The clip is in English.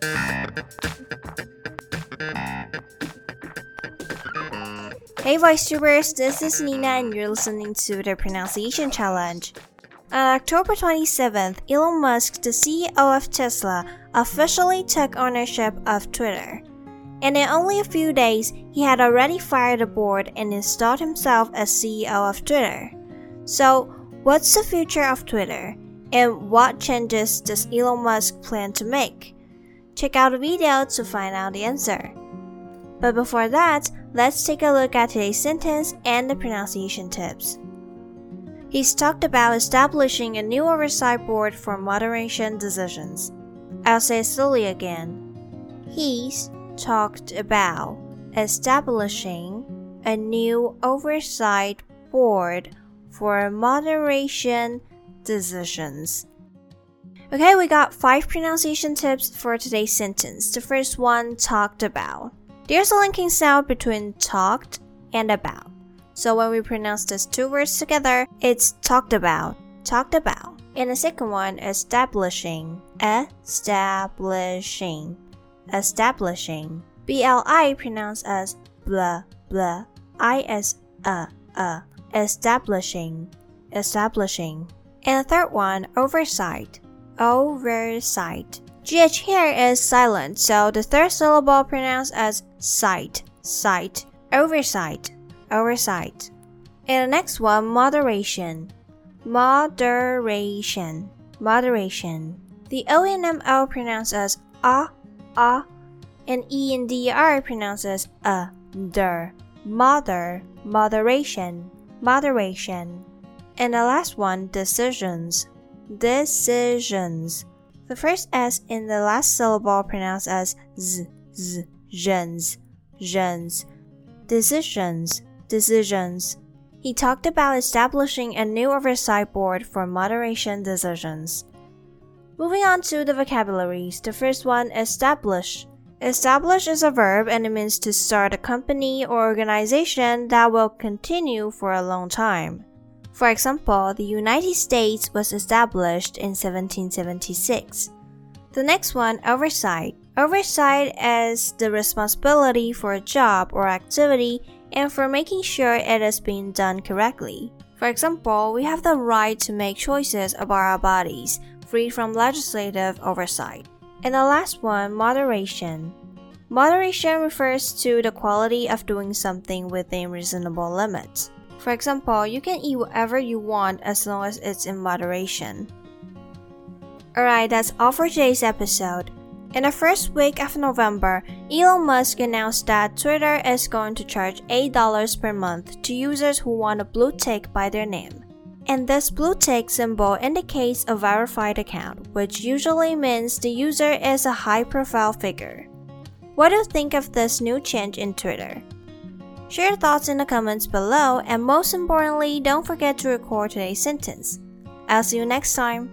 Hey VoiceTubers, this is Nina and you're listening to the Pronunciation Challenge. On October 27th, Elon Musk, the CEO of Tesla, officially took ownership of Twitter. And in only a few days, he had already fired the board and installed himself as CEO of Twitter. So, what's the future of Twitter? And what changes does Elon Musk plan to make? Check out the video to find out the answer. But before that, let's take a look at today's sentence and the pronunciation tips. He's talked about establishing a new oversight board for moderation decisions. I'll say slowly again. He's talked about establishing a new oversight board for moderation decisions. Okay, we got five pronunciation tips for today's sentence. The first one talked about. There's a linking sound between talked and about. So when we pronounce these two words together, it's talked about, talked about. And the second one, establishing, establishing, establishing. B-L-I pronounced as blah, blah, I-S, uh, uh, establishing, establishing. And the third one, oversight, oversight. GH here is silent, so the third syllable pronounced as sight, sight, oversight, oversight. And the next one, moderation, moderation, moderation. The O and M O pronounced as ah, ah, and E and D R pronounced as a, der. Mother, moderation, moderation. And the last one, decisions, decisions. The first S in the last syllable pronounced as z, z, zhens, zhens. Decisions, decisions. He talked about establishing a new oversight board for moderation decisions. Moving on to the vocabularies, the first one, establish. Establish is a verb and it means to start a company or organization that will continue for a long time. For example, the United States was established in 1776. The next one, oversight. Oversight is the responsibility for a job or activity and for making sure it is being done correctly. For example, we have the right to make choices about our bodies, free from legislative oversight. And the last one, moderation. Moderation refers to the quality of doing something within reasonable limits. For example, you can eat whatever you want as long as it's in moderation. Alright, that's all for today's episode. In the first week of November, Elon Musk announced that Twitter is going to charge $8 per month to users who want a blue tick by their name. And this blue tick symbol indicates a verified account, which usually means the user is a high profile figure. What do you think of this new change in Twitter? Share your thoughts in the comments below, and most importantly, don't forget to record today's sentence. I'll see you next time.